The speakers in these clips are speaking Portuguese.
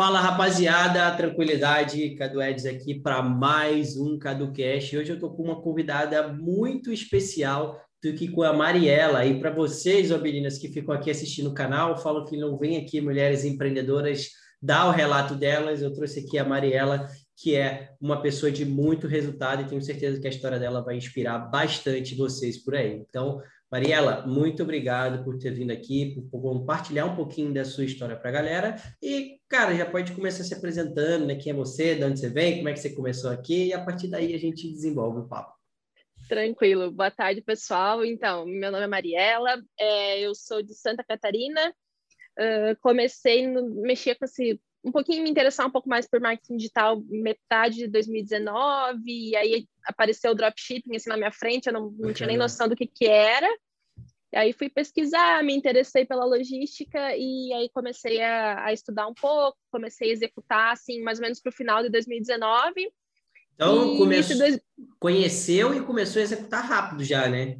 Fala rapaziada, tranquilidade, Cadu Eds aqui para mais um CaduCast. Hoje eu estou com uma convidada muito especial do que com a Mariela. E para vocês, ó meninas que ficam aqui assistindo o canal, falam que não vem aqui mulheres empreendedoras dar o relato delas. Eu trouxe aqui a Mariela, que é uma pessoa de muito resultado e tenho certeza que a história dela vai inspirar bastante vocês por aí. Então, Mariela, muito obrigado por ter vindo aqui, por compartilhar um pouquinho da sua história para a galera. E, cara, já pode começar se apresentando, né? Quem é você, de onde você vem, como é que você começou aqui, e a partir daí a gente desenvolve o papo. Tranquilo. Boa tarde, pessoal. Então, meu nome é Mariela, é, eu sou de Santa Catarina. Uh, comecei a mexer com esse um pouquinho me interessar um pouco mais por marketing digital metade de 2019, e aí apareceu o dropshipping assim na minha frente, eu não, não tinha nem noção do que que era. E aí fui pesquisar, me interessei pela logística e aí comecei a, a estudar um pouco, comecei a executar assim mais ou menos para o final de 2019. Então, começou, dois... conheceu e começou a executar rápido já, né?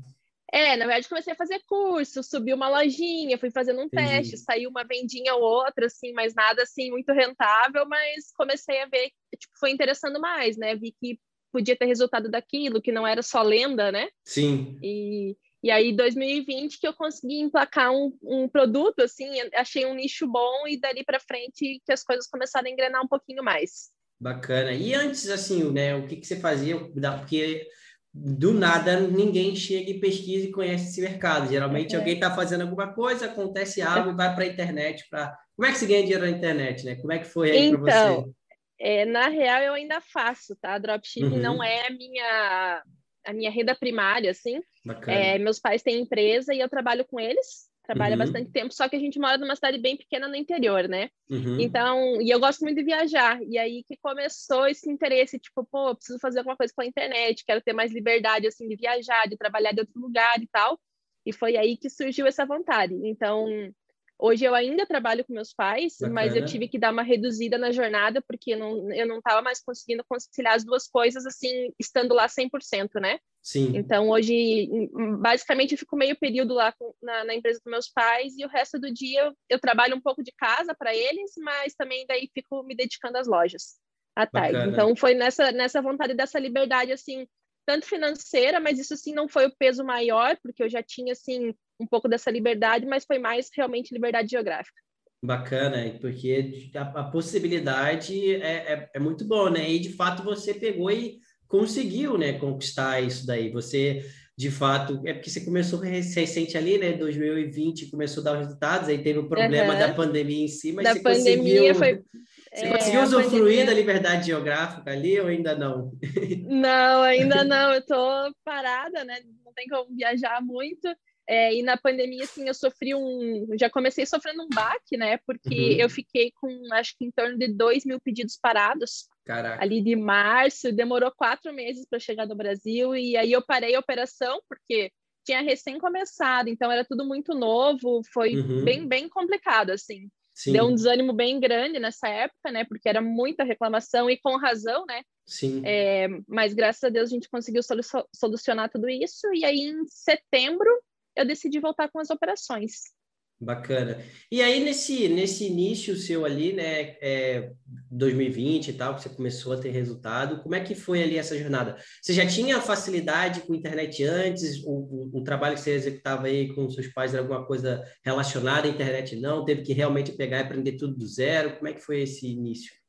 É, na verdade, comecei a fazer curso, subi uma lojinha, fui fazendo um Entendi. teste, saiu uma vendinha ou outra, assim, mas nada assim muito rentável, mas comecei a ver, tipo, foi interessando mais, né? Vi que podia ter resultado daquilo, que não era só lenda, né? Sim. E, e aí, 2020, que eu consegui emplacar um, um produto, assim, achei um nicho bom e dali para frente que as coisas começaram a engrenar um pouquinho mais. Bacana. E antes, assim, né, o que, que você fazia? Porque do nada ninguém chega e pesquisa e conhece esse mercado. Geralmente é. alguém está fazendo alguma coisa, acontece algo e vai para a internet para. Como é que se ganha dinheiro na internet, né? Como é que foi aí então, para você? É, na real, eu ainda faço, tá? Dropshipping uhum. não é a minha, a minha renda primária, assim. É, meus pais têm empresa e eu trabalho com eles trabalha uhum. bastante tempo, só que a gente mora numa cidade bem pequena no interior, né? Uhum. Então, e eu gosto muito de viajar, e aí que começou esse interesse, tipo, pô, preciso fazer alguma coisa pela internet, quero ter mais liberdade, assim, de viajar, de trabalhar de outro lugar e tal, e foi aí que surgiu essa vontade. Então, Hoje eu ainda trabalho com meus pais, Bacana. mas eu tive que dar uma reduzida na jornada, porque não, eu não estava mais conseguindo conciliar as duas coisas, assim, estando lá 100%, né? Sim. Então, hoje, basicamente, eu fico meio período lá na, na empresa dos meus pais e o resto do dia eu, eu trabalho um pouco de casa para eles, mas também daí fico me dedicando às lojas à tarde. Bacana. Então, foi nessa, nessa vontade dessa liberdade, assim, tanto financeira, mas isso, assim, não foi o peso maior, porque eu já tinha, assim, um pouco dessa liberdade, mas foi mais realmente liberdade geográfica. Bacana, porque a, a possibilidade é, é, é, muito boa, né? E de fato você pegou e conseguiu, né, conquistar isso daí. Você, de fato, é porque você começou recente ali, né? 2020 começou a dar os resultados, aí teve o problema uhum. da pandemia em si, mas da você pandemia conseguiu. Foi... Você é, conseguiu usufruir pandemia... da liberdade geográfica ali ou ainda não? Não, ainda não. Eu tô parada, né? Não tem como viajar muito. É, e na pandemia, assim, eu sofri um. Já comecei sofrendo um baque, né? Porque uhum. eu fiquei com, acho que em torno de 2 mil pedidos parados. Caraca. Ali de março, demorou quatro meses para chegar no Brasil. E aí eu parei a operação, porque tinha recém começado, então era tudo muito novo. Foi uhum. bem, bem complicado, assim. Sim. Deu um desânimo bem grande nessa época, né? Porque era muita reclamação e com razão, né? Sim. É, mas graças a Deus a gente conseguiu solucionar tudo isso. E aí em setembro eu decidi voltar com as operações. Bacana. E aí, nesse, nesse início seu ali, né, é, 2020 e tal, que você começou a ter resultado, como é que foi ali essa jornada? Você já tinha facilidade com internet antes? O, o, o trabalho que você executava aí com seus pais era alguma coisa relacionada à internet? Não? Teve que realmente pegar e aprender tudo do zero? Como é que foi esse início?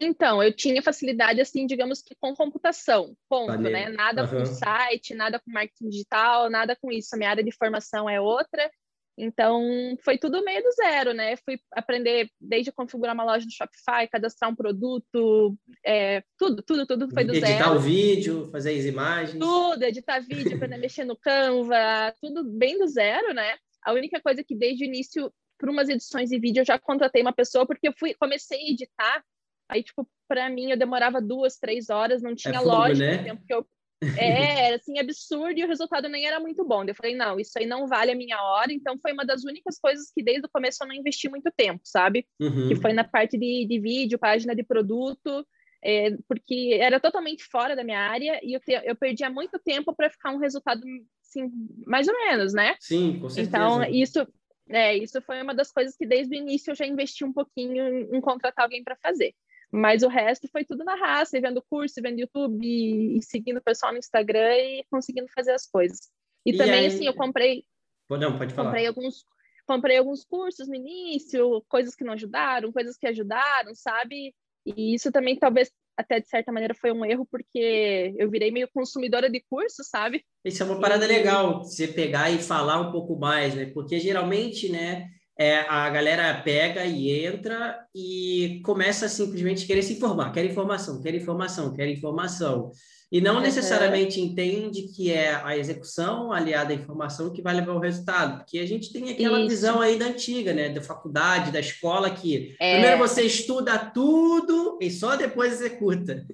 Então, eu tinha facilidade, assim, digamos que com computação, ponto, né? Nada uhum. com site, nada com marketing digital, nada com isso. A minha área de formação é outra. Então, foi tudo meio do zero, né? Fui aprender desde configurar uma loja no Shopify, cadastrar um produto, é, tudo, tudo, tudo foi do editar zero. Editar o vídeo, fazer as imagens. Tudo, editar vídeo, aprender a mexer no Canva, tudo bem do zero, né? A única coisa que desde o início, para umas edições de vídeo, eu já contratei uma pessoa, porque eu fui, comecei a editar Aí, tipo, para mim, eu demorava duas, três horas, não tinha é fogo, lógica né? tempo que eu. É, era assim, absurdo e o resultado nem era muito bom. Eu falei, não, isso aí não vale a minha hora. Então, foi uma das únicas coisas que desde o começo eu não investi muito tempo, sabe? Uhum. Que foi na parte de, de vídeo, página de produto, é, porque era totalmente fora da minha área e eu, eu perdia muito tempo para ficar um resultado, assim, mais ou menos, né? Sim, com certeza. Então, isso É, isso foi uma das coisas que desde o início eu já investi um pouquinho em, em contratar alguém para fazer. Mas o resto foi tudo na raça, vendo curso, vendo YouTube, e, e seguindo o pessoal no Instagram e conseguindo fazer as coisas. E, e também, aí... assim, eu comprei. Não, pode falar. Comprei alguns, comprei alguns cursos no início, coisas que não ajudaram, coisas que ajudaram, sabe? E isso também talvez até de certa maneira foi um erro, porque eu virei meio consumidora de curso, sabe? Isso é uma parada e... legal, você pegar e falar um pouco mais, né? Porque geralmente, né, é, a galera pega e entra e começa simplesmente querer se informar, quer informação, quer informação, quer informação. E não necessariamente uhum. entende que é a execução aliada à informação que vai levar ao resultado, porque a gente tem aquela Isso. visão aí da antiga, né, da faculdade, da escola, que é... primeiro você estuda tudo e só depois executa.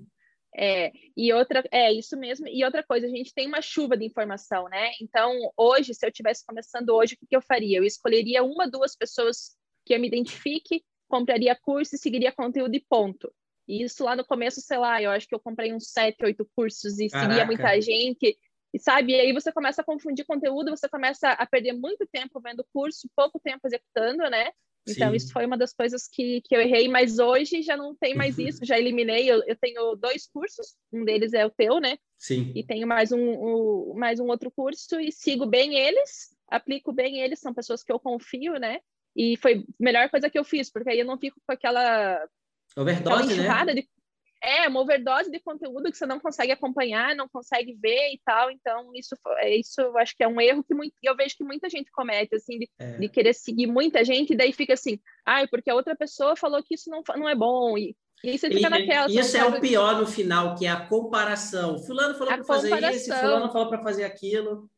É, e outra, é isso mesmo. E outra coisa, a gente tem uma chuva de informação, né? Então, hoje, se eu estivesse começando hoje, o que, que eu faria? Eu escolheria uma, duas pessoas que eu me identifique, compraria curso e seguiria conteúdo e ponto. E isso lá no começo, sei lá, eu acho que eu comprei uns sete, oito cursos e Caraca. seguia muita gente. E sabe, e aí você começa a confundir conteúdo, você começa a perder muito tempo vendo curso, pouco tempo executando, né? Então, Sim. isso foi uma das coisas que, que eu errei, mas hoje já não tem mais isso, já eliminei. Eu, eu tenho dois cursos, um deles é o teu, né? Sim. E tenho mais um, um, mais um outro curso e sigo bem eles, aplico bem eles, são pessoas que eu confio, né? E foi a melhor coisa que eu fiz, porque aí eu não fico com aquela Overdose, né? De, é, uma overdose de conteúdo que você não consegue acompanhar, não consegue ver e tal. Então, isso, isso eu acho que é um erro que muito, eu vejo que muita gente comete, assim, de, é. de querer seguir muita gente, e daí fica assim, ai, porque a outra pessoa falou que isso não, não é bom. E, e você fica e, naquela. Isso é o pior no final, que é a comparação. Fulano falou para fazer isso, fulano falou para fazer aquilo.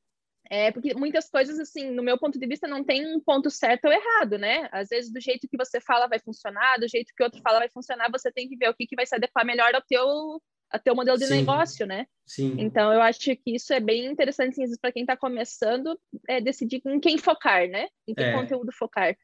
É, porque muitas coisas, assim, no meu ponto de vista, não tem um ponto certo ou errado, né? Às vezes, do jeito que você fala vai funcionar, do jeito que outro fala vai funcionar, você tem que ver o que, que vai se adequar melhor ao teu, ao teu modelo de Sim. negócio, né? Sim. Então, eu acho que isso é bem interessante, assim, para quem está começando, é decidir em quem focar, né? Em que é. conteúdo focar.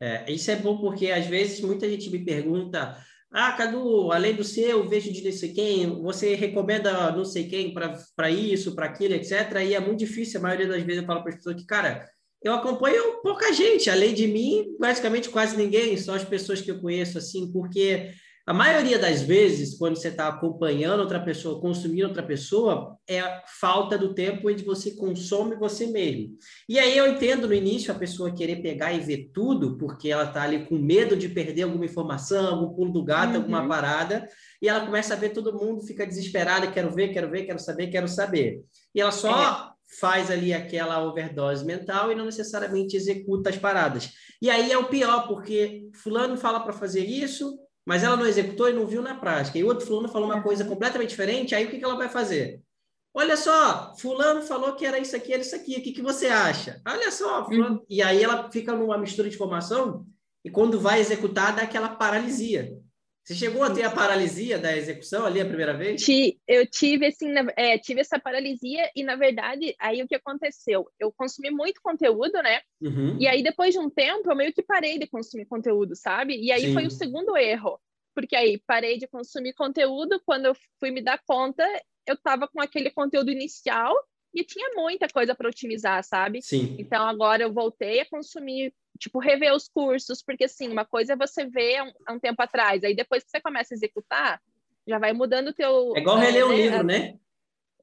É, isso é bom porque, às vezes, muita gente me pergunta ah, Cadu, além do seu, vejo de não sei quem, você recomenda não sei quem para isso, para aquilo, etc. E é muito difícil, a maioria das vezes eu falo para as pessoas que, cara, eu acompanho pouca gente, além de mim, basicamente quase ninguém, só as pessoas que eu conheço, assim, porque a maioria das vezes, quando você está acompanhando outra pessoa, consumindo outra pessoa, é a falta do tempo onde você consome você mesmo. E aí eu entendo no início a pessoa querer pegar e ver tudo, porque ela está ali com medo de perder alguma informação, algum pulo do gato, uhum. alguma parada, e ela começa a ver todo mundo, fica desesperada, quero ver, quero ver, quero saber, quero saber. E ela só é. faz ali aquela overdose mental e não necessariamente executa as paradas. E aí é o pior, porque fulano fala para fazer isso, mas ela não executou e não viu na prática. E o outro fulano falou uma coisa completamente diferente, aí o que, que ela vai fazer? Olha só, fulano falou que era isso aqui, era isso aqui, o que, que você acha? Olha só, fulano... Uhum. E aí ela fica numa mistura de informação e quando vai executar dá aquela paralisia. Você chegou a ter a paralisia da execução ali a primeira vez? Eu tive, assim, é, tive essa paralisia e, na verdade, aí o que aconteceu? Eu consumi muito conteúdo, né? Uhum. E aí, depois de um tempo, eu meio que parei de consumir conteúdo, sabe? E aí Sim. foi o segundo erro. Porque aí, parei de consumir conteúdo, quando eu fui me dar conta, eu tava com aquele conteúdo inicial e tinha muita coisa para otimizar, sabe? Sim. Então, agora eu voltei a consumir tipo, rever os cursos, porque assim, uma coisa é você ver há um, há um tempo atrás, aí depois que você começa a executar, já vai mudando o teu... É igual é, reler um né? livro, né?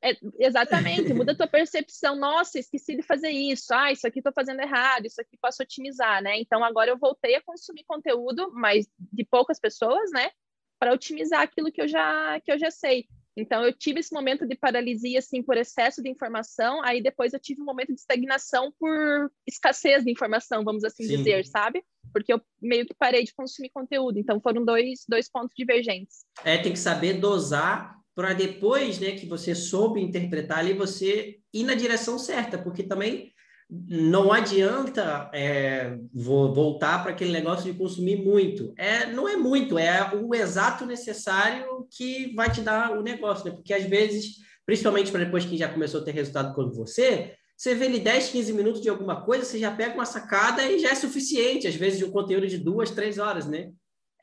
É, exatamente, muda a tua percepção. Nossa, esqueci de fazer isso. Ah, isso aqui estou fazendo errado, isso aqui posso otimizar, né? Então agora eu voltei a consumir conteúdo, mas de poucas pessoas, né? Para otimizar aquilo que eu já que eu já sei. Então, eu tive esse momento de paralisia, assim, por excesso de informação, aí depois eu tive um momento de estagnação por escassez de informação, vamos assim Sim. dizer, sabe? Porque eu meio que parei de consumir conteúdo, então foram dois, dois pontos divergentes. É, tem que saber dosar para depois, né, que você soube interpretar ali, você ir na direção certa, porque também não adianta é, voltar para aquele negócio de consumir muito. É, não é muito, é o exato necessário que vai te dar o negócio, né? Porque às vezes, principalmente para depois que já começou a ter resultado com você, você vê ali 10, 15 minutos de alguma coisa, você já pega uma sacada e já é suficiente, às vezes, de um conteúdo de duas, três horas, né?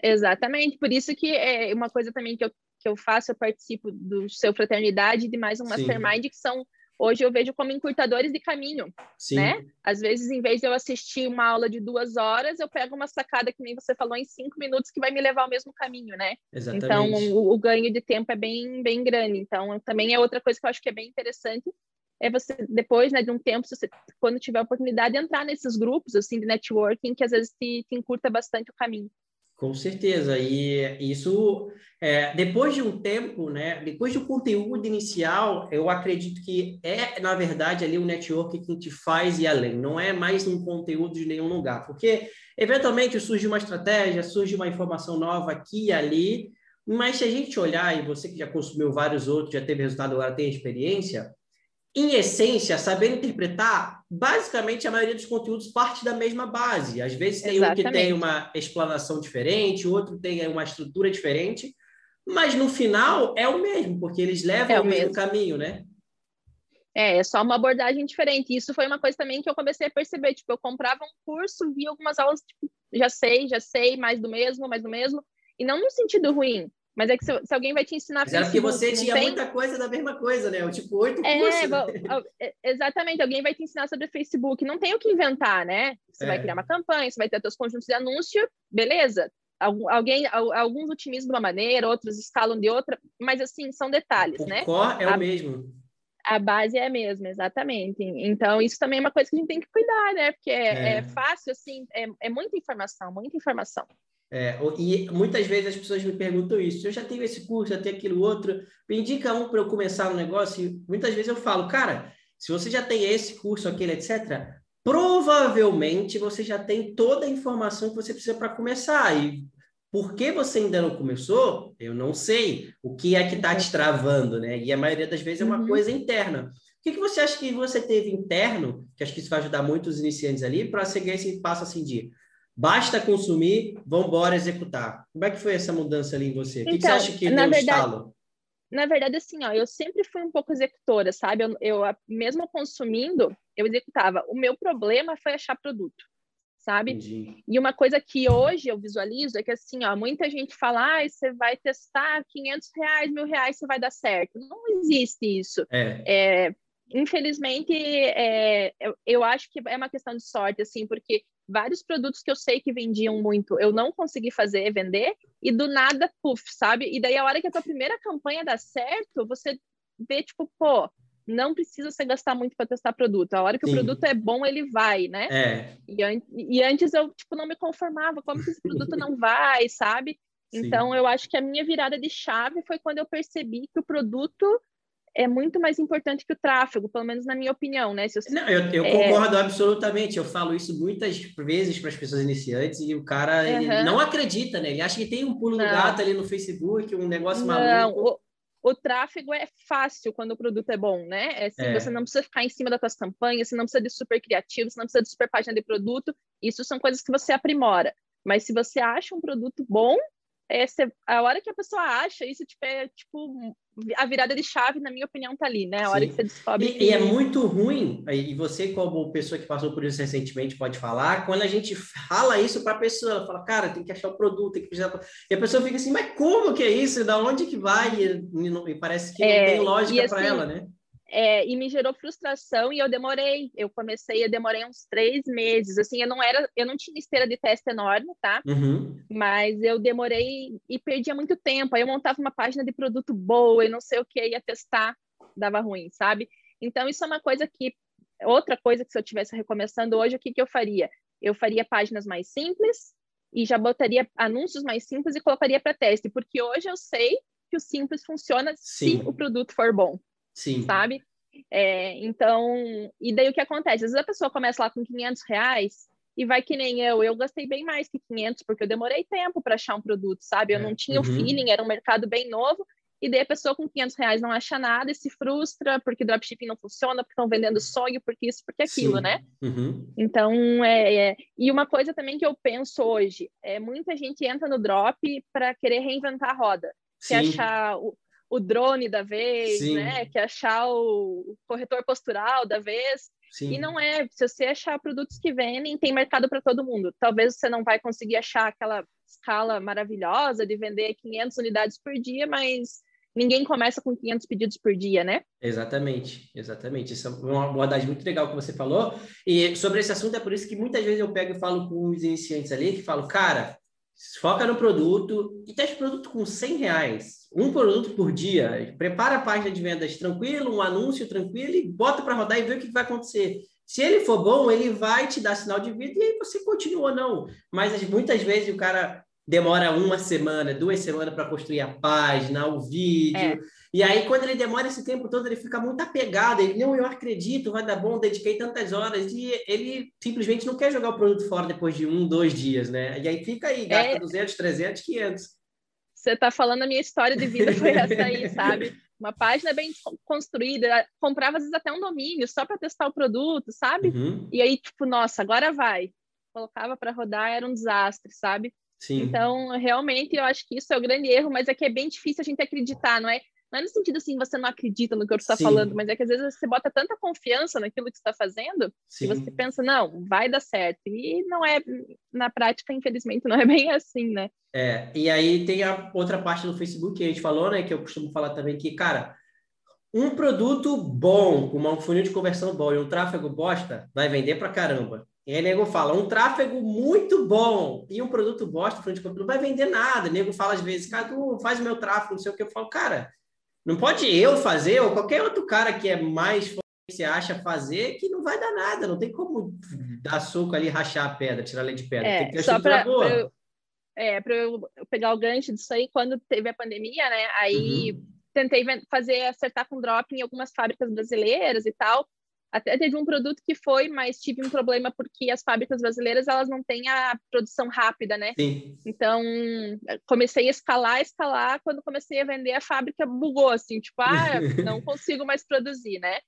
Exatamente, por isso que é uma coisa também que eu, que eu faço, eu participo do Seu Fraternidade de mais um Mastermind, Sim. que são hoje eu vejo como encurtadores de caminho, Sim. né? Às vezes, em vez de eu assistir uma aula de duas horas, eu pego uma sacada que nem você falou em cinco minutos que vai me levar ao mesmo caminho, né? Exatamente. Então, o, o ganho de tempo é bem, bem grande. Então, também é outra coisa que eu acho que é bem interessante é você depois né, de um tempo, você, quando tiver a oportunidade, de entrar nesses grupos assim de networking que às vezes te, te encurta bastante o caminho. Com certeza, e isso, é, depois de um tempo, né, depois do conteúdo inicial, eu acredito que é, na verdade, ali o network que te faz ir além, não é mais um conteúdo de nenhum lugar, porque eventualmente surge uma estratégia, surge uma informação nova aqui e ali, mas se a gente olhar, e você que já consumiu vários outros, já teve resultado, agora tem experiência, em essência, saber interpretar, basicamente a maioria dos conteúdos parte da mesma base. Às vezes tem Exatamente. um que tem uma explanação diferente, outro tem uma estrutura diferente, mas no final é o mesmo, porque eles levam é o mesmo, mesmo caminho, né? É, é só uma abordagem diferente. Isso foi uma coisa também que eu comecei a perceber. Tipo, eu comprava um curso, via algumas aulas, tipo, já sei, já sei, mais do mesmo, mais do mesmo. E não no sentido ruim, mas é que se, se, alguém vai te ensinar Mas Facebook, era porque você tinha tem... muita coisa da mesma coisa, né? Tipo, oito é, cursos. Né? Exatamente, alguém vai te ensinar sobre Facebook. Não tem o que inventar, né? Você é. vai criar uma campanha, você vai ter seus conjuntos de anúncio, beleza. Alguém, alguns otimizam de uma maneira, outros escalam de outra, mas assim, são detalhes, o né? O core é a, o mesmo. A base é a mesma, exatamente. Então, isso também é uma coisa que a gente tem que cuidar, né? Porque é, é. é fácil, assim, é, é muita informação, muita informação. É, e muitas vezes as pessoas me perguntam isso. Eu já tenho esse curso, já tenho aquilo outro. Me indica um para eu começar um negócio. E muitas vezes eu falo, cara, se você já tem esse curso, aquele, etc., provavelmente você já tem toda a informação que você precisa para começar. E por que você ainda não começou, eu não sei. O que é que está te travando, né? E a maioria das vezes é uma uhum. coisa interna. O que, que você acha que você teve interno, que acho que isso vai ajudar muito os iniciantes ali, para seguir esse passo assim de Basta consumir, vamos embora executar. Como é que foi essa mudança ali em você? Então, o que, você então, acha que deu verdade, estalo? Na verdade, assim, ó, eu sempre fui um pouco executora, sabe? Eu, eu, mesmo consumindo, eu executava. O meu problema foi achar produto, sabe? Entendi. E uma coisa que hoje eu visualizo é que, assim, ó, muita gente fala, ah, você vai testar 500 reais, mil reais, você vai dar certo. Não existe isso. É. é infelizmente, é, eu, eu acho que é uma questão de sorte, assim, porque vários produtos que eu sei que vendiam muito, eu não consegui fazer, vender, e do nada, puf, sabe? E daí a hora que a tua primeira campanha dá certo, você vê, tipo, pô, não precisa você gastar muito para testar produto. A hora que Sim. o produto é bom, ele vai, né? É. E, an e, antes eu, tipo, não me conformava, como que esse produto não vai, sabe? Sim. Então, eu acho que a minha virada de chave foi quando eu percebi que o produto é muito mais importante que o tráfego, pelo menos na minha opinião, né? Se Não, eu, eu é... concordo absolutamente. Eu falo isso muitas vezes para as pessoas iniciantes e o cara uhum. não acredita, né? Ele acha que tem um pulo do gato ali no Facebook, um negócio não, maluco. O, o tráfego é fácil quando o produto é bom, né? É, assim, é. Você não precisa ficar em cima das suas campanhas, você não precisa de super criativo, você não precisa de super página de produto. Isso são coisas que você aprimora. Mas se você acha um produto bom, é, a hora que a pessoa acha, isso tipo, é tipo a virada de chave, na minha opinião, tá ali, né? A hora Sim. que você descobre. E, que... e, é muito ruim, e você, como pessoa que passou por isso recentemente, pode falar, quando a gente fala isso para a pessoa, ela fala, cara, tem que achar o produto, tem que precisar. E a pessoa fica assim, mas como que é isso? Da onde que vai? E, e parece que é, não tem lógica para assim, ela, né? É, e me gerou frustração e eu demorei. Eu comecei, eu demorei uns três meses. Assim, eu não era, eu não tinha esteira de teste enorme, tá? Uhum. Mas eu demorei e perdia muito tempo. Aí eu montava uma página de produto boa e não sei o que, ia testar, dava ruim, sabe? Então isso é uma coisa que outra coisa que se eu tivesse recomeçando hoje, o que que eu faria? Eu faria páginas mais simples e já botaria anúncios mais simples e colocaria para teste, porque hoje eu sei que o simples funciona Sim. se o produto for bom. Sim. Sabe? É, então, e daí o que acontece? Às vezes a pessoa começa lá com 500 reais e vai que nem eu. Eu gastei bem mais que 500 porque eu demorei tempo para achar um produto, sabe? Eu é. não tinha uhum. o feeling, era um mercado bem novo. E daí a pessoa com 500 reais não acha nada e se frustra porque dropshipping não funciona, porque estão vendendo sonho, porque isso, porque aquilo, Sim. né? Uhum. Então, é, é, E uma coisa também que eu penso hoje, é muita gente entra no drop para querer reinventar a roda. Sim. Quer achar o, o drone da vez, Sim. né? Que achar o corretor postural da vez. Sim. E não é, se você achar produtos que vendem, tem mercado para todo mundo. Talvez você não vai conseguir achar aquela escala maravilhosa de vender 500 unidades por dia, mas ninguém começa com 500 pedidos por dia, né? Exatamente, exatamente. Isso é uma abordagem muito legal que você falou. E sobre esse assunto é por isso que muitas vezes eu pego e falo com os iniciantes ali, que falo, cara, foca no produto e teste produto com 100 reais, um produto por dia, prepara a página de vendas tranquilo, um anúncio tranquilo e bota para rodar e vê o que vai acontecer. Se ele for bom, ele vai te dar sinal de vida e aí você continua não. Mas muitas vezes o cara demora uma semana, duas semanas para construir a página, o vídeo. É. E aí, quando ele demora esse tempo todo, ele fica muito apegado. Ele, não, eu acredito, vai dar bom, dediquei tantas horas. E ele simplesmente não quer jogar o produto fora depois de um, dois dias, né? E aí fica aí, gasta é. 200, 300, 500. Você está falando a minha história de vida foi essa aí, sabe? Uma página bem construída, comprava às vezes até um domínio só para testar o produto, sabe? Uhum. E aí, tipo, nossa, agora vai. Colocava para rodar, era um desastre, sabe? Sim. Então, realmente, eu acho que isso é o grande erro, mas é que é bem difícil a gente acreditar, não é? Não é no sentido assim, você não acredita no que eu estou falando, mas é que às vezes você bota tanta confiança naquilo que está fazendo Sim. que você pensa, não, vai dar certo. E não é, na prática, infelizmente, não é bem assim, né? É, e aí tem a outra parte do Facebook que a gente falou, né? Que eu costumo falar também que, cara, um produto bom, com um funil de conversão bom e um tráfego bosta, vai vender pra caramba. E aí, nego fala, um tráfego muito bom e um produto bosta, frente não vai vender nada. O nego fala às vezes, cara, tu faz o meu tráfego, não sei o que. Eu falo, cara, não pode eu fazer ou qualquer outro cara que é mais se acha fazer que não vai dar nada. Não tem como dar soco ali, rachar a pedra, tirar a lei de pedra. É, tem que ter só para eu, é, para eu pegar o gancho disso aí, quando teve a pandemia, né? Aí uhum. tentei fazer acertar com drop em algumas fábricas brasileiras e tal. Até teve um produto que foi, mas tive um problema porque as fábricas brasileiras elas não têm a produção rápida, né? Sim. Então comecei a escalar, escalar. Quando comecei a vender, a fábrica bugou assim, tipo, ah, não consigo mais produzir, né?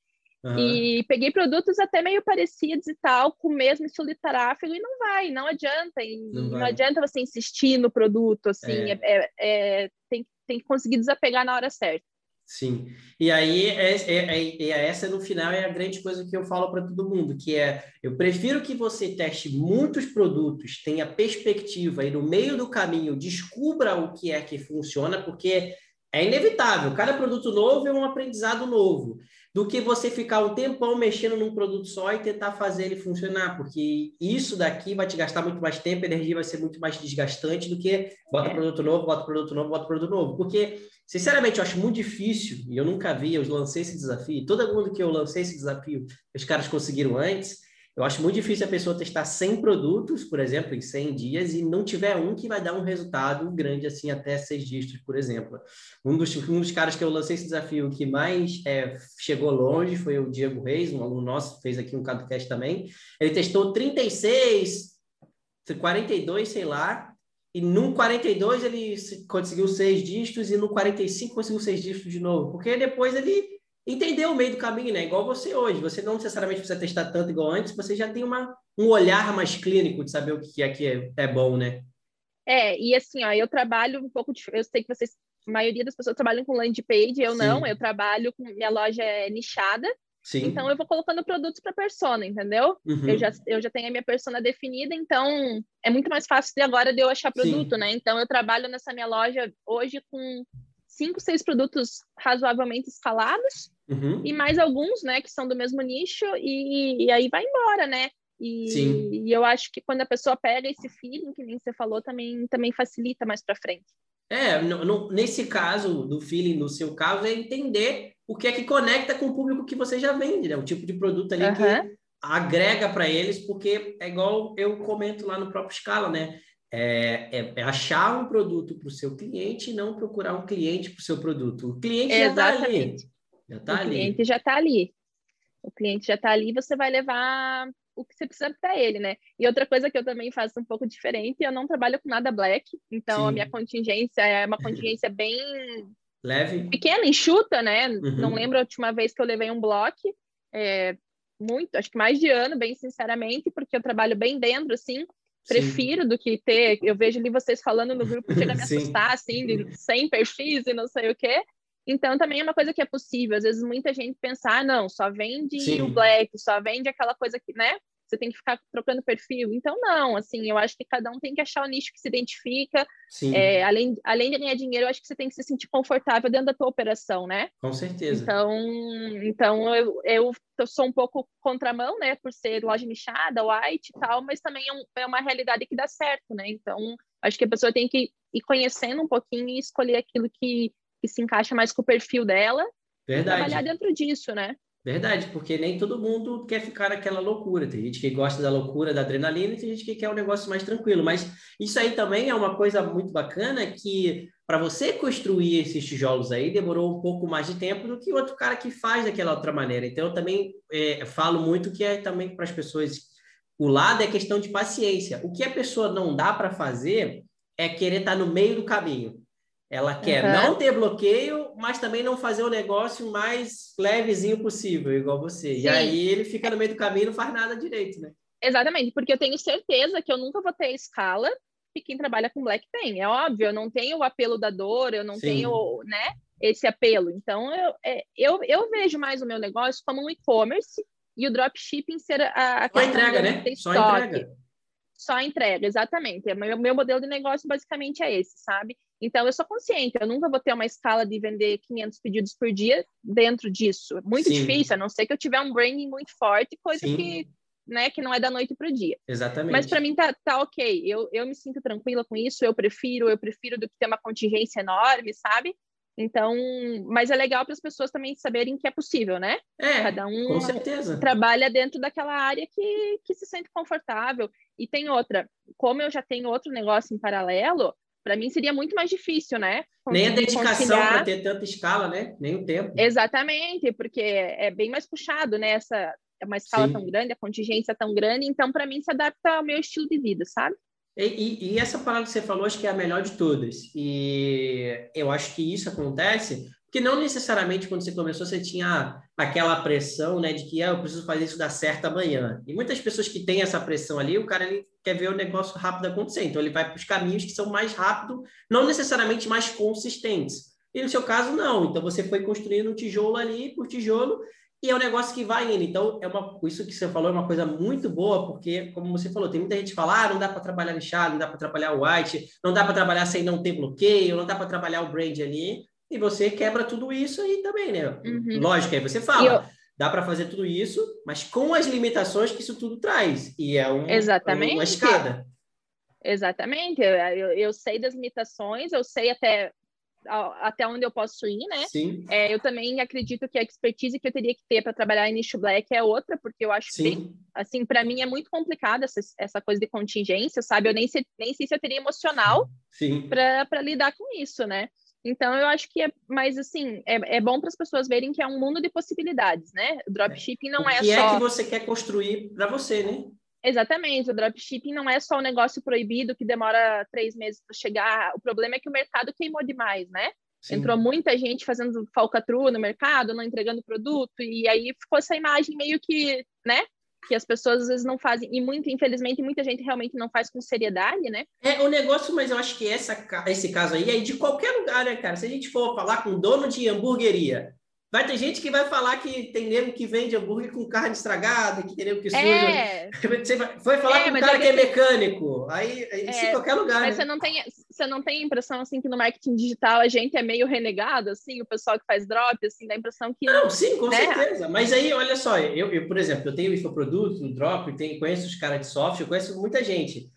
Uhum. E peguei produtos até meio parecidos e tal, com o mesmo estilo de tráfego, e não vai, não adianta. Não, não adianta você insistir no produto, assim, é. É, é, é, tem, tem que conseguir desapegar na hora certa. Sim. E aí, é, é, é, é, essa no final é a grande coisa que eu falo para todo mundo, que é, eu prefiro que você teste muitos produtos, tenha perspectiva e no meio do caminho descubra o que é que funciona, porque é inevitável. Cada produto novo é um aprendizado novo do que você ficar um tempão mexendo num produto só e tentar fazer ele funcionar, porque isso daqui vai te gastar muito mais tempo, a energia vai ser muito mais desgastante do que bota é. produto novo, bota produto novo, bota produto novo. Porque, sinceramente, eu acho muito difícil, e eu nunca vi, eu lancei esse desafio, todo mundo que eu lancei esse desafio, os caras conseguiram antes, eu acho muito difícil a pessoa testar 100 produtos, por exemplo, em 100 dias e não tiver um que vai dar um resultado grande assim até seis dígitos, por exemplo. Um dos, um dos caras que eu lancei esse desafio que mais é, chegou longe foi o Diego Reis, um aluno nosso, fez aqui um CadoCast também. Ele testou 36, 42, sei lá, e no 42 ele conseguiu seis dígitos e no 45 conseguiu seis dígitos de novo, porque depois ele entender o meio do caminho, né? Igual você hoje. Você não necessariamente precisa testar tanto igual antes, você já tem uma, um olhar mais clínico de saber o que é que é, é bom, né? É, e assim, ó, eu trabalho um pouco, de, eu sei que vocês, a maioria das pessoas trabalham com landing page, eu Sim. não, eu trabalho com, minha loja é nichada, Sim. Então eu vou colocando produtos para persona, entendeu? Uhum. Eu, já, eu já tenho a minha persona definida, então é muito mais fácil de agora de eu achar produto, Sim. né? Então eu trabalho nessa minha loja hoje com cinco, seis produtos razoavelmente escalados uhum. e mais alguns, né, que são do mesmo nicho e, e aí vai embora, né? E, e, eu acho que quando a pessoa pega esse feeling, que nem você falou, também, também facilita mais para frente. É, no, no, nesse caso do feeling, no seu caso, é entender o que é que conecta com o público que você já vende, né? O tipo de produto ali uhum. que agrega para eles, porque é igual eu comento lá no próprio Scala, né? É, é, é, achar um produto para o seu cliente e não procurar um cliente para o seu produto. O cliente já está ali. Já tá o ali. cliente já está ali. O cliente já está ali, você vai levar o que você precisa para ele, né? E outra coisa que eu também faço um pouco diferente, eu não trabalho com nada black, então Sim. a minha contingência é uma contingência bem leve, pequena, enxuta, né? Uhum. Não lembro a última vez que eu levei um bloco, é, muito, acho que mais de ano, bem sinceramente, porque eu trabalho bem dentro, assim, prefiro Sim. do que ter. Eu vejo ali vocês falando no grupo, chega a me assustar, assim, de 100 perfis e não sei o quê. Então, também é uma coisa que é possível. Às vezes, muita gente pensa, ah, não, só vende Sim. o black, só vende aquela coisa que, né? você tem que ficar trocando perfil. Então, não, assim, eu acho que cada um tem que achar o nicho que se identifica. É, além, além de ganhar dinheiro, eu acho que você tem que se sentir confortável dentro da tua operação, né? Com certeza. Então, então eu, eu sou um pouco contramão, né, por ser loja nichada, white e tal, mas também é, um, é uma realidade que dá certo, né? Então, acho que a pessoa tem que ir conhecendo um pouquinho e escolher aquilo que, que se encaixa mais com o perfil dela Verdade. trabalhar dentro disso, né? Verdade, porque nem todo mundo quer ficar naquela loucura. Tem gente que gosta da loucura, da adrenalina, e tem gente que quer um negócio mais tranquilo. Mas isso aí também é uma coisa muito bacana que para você construir esses tijolos aí demorou um pouco mais de tempo do que outro cara que faz daquela outra maneira. Então eu também é, falo muito que é também para as pessoas o lado é questão de paciência. O que a pessoa não dá para fazer é querer estar tá no meio do caminho. Ela quer uhum. não ter bloqueio, mas também não fazer o negócio mais levezinho possível, igual você. Sim. E aí ele fica no meio do caminho e não faz nada direito, né? Exatamente, porque eu tenho certeza que eu nunca vou ter escala que quem trabalha com black tem. É óbvio, eu não tenho o apelo da dor, eu não Sim. tenho, né, esse apelo. Então, eu, é, eu, eu vejo mais o meu negócio como um e-commerce e o dropshipping ser a, a Só entrega, né? Só entrega. Só entrega, exatamente. O meu, meu modelo de negócio basicamente é esse, sabe? Então, eu sou consciente, eu nunca vou ter uma escala de vender 500 pedidos por dia dentro disso. É muito Sim. difícil, a não ser que eu tiver um branding muito forte, coisa Sim. que, né, que não é da noite para o dia. Exatamente. Mas para mim tá, tá ok, eu, eu me sinto tranquila com isso, eu prefiro, eu prefiro do que ter uma contingência enorme, sabe? Então, mas é legal para as pessoas também saberem que é possível, né? É, Cada um com certeza. trabalha dentro daquela área que, que se sente confortável. E tem outra, como eu já tenho outro negócio em paralelo, para mim seria muito mais difícil, né? Nem a dedicação para ter tanta escala, né? Nem o tempo. Exatamente, porque é bem mais puxado, né? Essa é uma escala Sim. tão grande, a contingência tão grande, então para mim se adapta ao meu estilo de vida, sabe? E, e, e, essa palavra que você falou, acho que é a melhor de todas. E eu acho que isso acontece porque não necessariamente quando você começou você tinha aquela pressão, né, de que ah, eu preciso fazer isso dar certo amanhã. E muitas pessoas que têm essa pressão ali, o cara ele quer ver o negócio rápido acontecer. Então ele vai para os caminhos que são mais rápidos, não necessariamente mais consistentes. E no seu caso não. Então você foi construindo um tijolo ali por tijolo e é um negócio que vai indo. Então, é uma, isso que você falou é uma coisa muito boa, porque, como você falou, tem muita gente que fala, ah, não dá para trabalhar lixado, não dá para trabalhar o white, não dá para trabalhar sem não ter bloqueio, não dá para trabalhar o brand ali, e você quebra tudo isso aí também, né? Uhum. Lógico, aí você fala, eu... dá para fazer tudo isso, mas com as limitações que isso tudo traz, e é um, Exatamente. uma escada. Exatamente, eu, eu, eu sei das limitações, eu sei até até onde eu posso ir, né? Sim. É, eu também acredito que a expertise que eu teria que ter para trabalhar em nicho black é outra, porque eu acho Sim. que, assim, para mim é muito complicado essa, essa coisa de contingência, sabe? Eu nem sei, nem sei se eu teria emocional para lidar com isso, né? Então, eu acho que é, mas assim, é, é bom para as pessoas verem que é um mundo de possibilidades, né? O dropshipping não o é que só. é que você quer construir para você, né? Exatamente, o dropshipping não é só um negócio proibido que demora três meses para chegar. O problema é que o mercado queimou demais, né? Sim. Entrou muita gente fazendo falcatrua no mercado, não entregando produto, e aí ficou essa imagem meio que, né? Que as pessoas às vezes não fazem, e muito, infelizmente, muita gente realmente não faz com seriedade, né? É, o negócio, mas eu acho que essa, esse caso aí é de qualquer lugar, né, cara? Se a gente for falar com dono de hamburgueria, Vai ter gente que vai falar que tem nego que vende hambúrguer com carne estragada, que tem nego que suja. É. Você vai falar é, com um cara é que é mecânico. Aí, isso é, em qualquer lugar. Mas né? você, não tem, você não tem a impressão assim que no marketing digital a gente é meio renegado, assim, o pessoal que faz drop, assim, dá a impressão que. Não, sim, com né? certeza. Mas aí, olha só, eu, eu, por exemplo, eu tenho infoproduto no Drop, tenho, conheço os caras de software, conheço muita gente.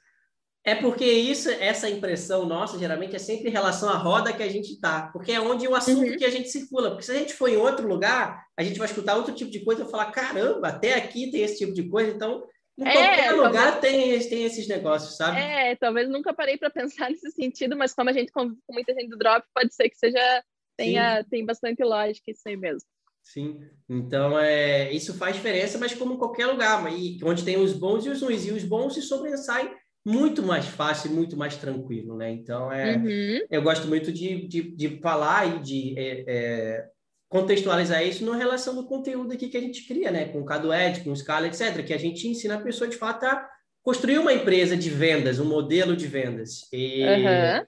É porque isso, essa impressão nossa, geralmente, é sempre em relação à roda que a gente está, porque é onde o assunto uhum. que a gente circula. Porque se a gente for em outro lugar, a gente vai escutar outro tipo de coisa e falar: caramba, até aqui tem esse tipo de coisa, então em é, qualquer lugar talvez... tem, tem esses negócios, sabe? É, talvez nunca parei para pensar nesse sentido, mas como a gente convive com muita gente do drop, pode ser que seja tenha tem bastante lógica isso aí mesmo. Sim, então é, isso faz diferença, mas como em qualquer lugar, e onde tem os bons e os ruins, e os bons se sobressaem muito mais fácil, muito mais tranquilo, né? Então, é, uhum. eu gosto muito de, de, de falar e de é, é, contextualizar isso na relação do conteúdo aqui que a gente cria, né? Com o CadoEd, com o Scala, etc. Que a gente ensina a pessoa, de fato, a construir uma empresa de vendas, um modelo de vendas. E, uhum.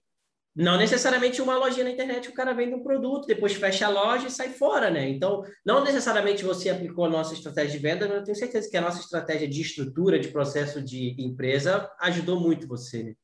Não necessariamente uma lojinha na internet o cara vende um produto, depois fecha a loja e sai fora, né? Então, não necessariamente você aplicou a nossa estratégia de venda, mas eu tenho certeza que a nossa estratégia de estrutura, de processo de empresa, ajudou muito você, né?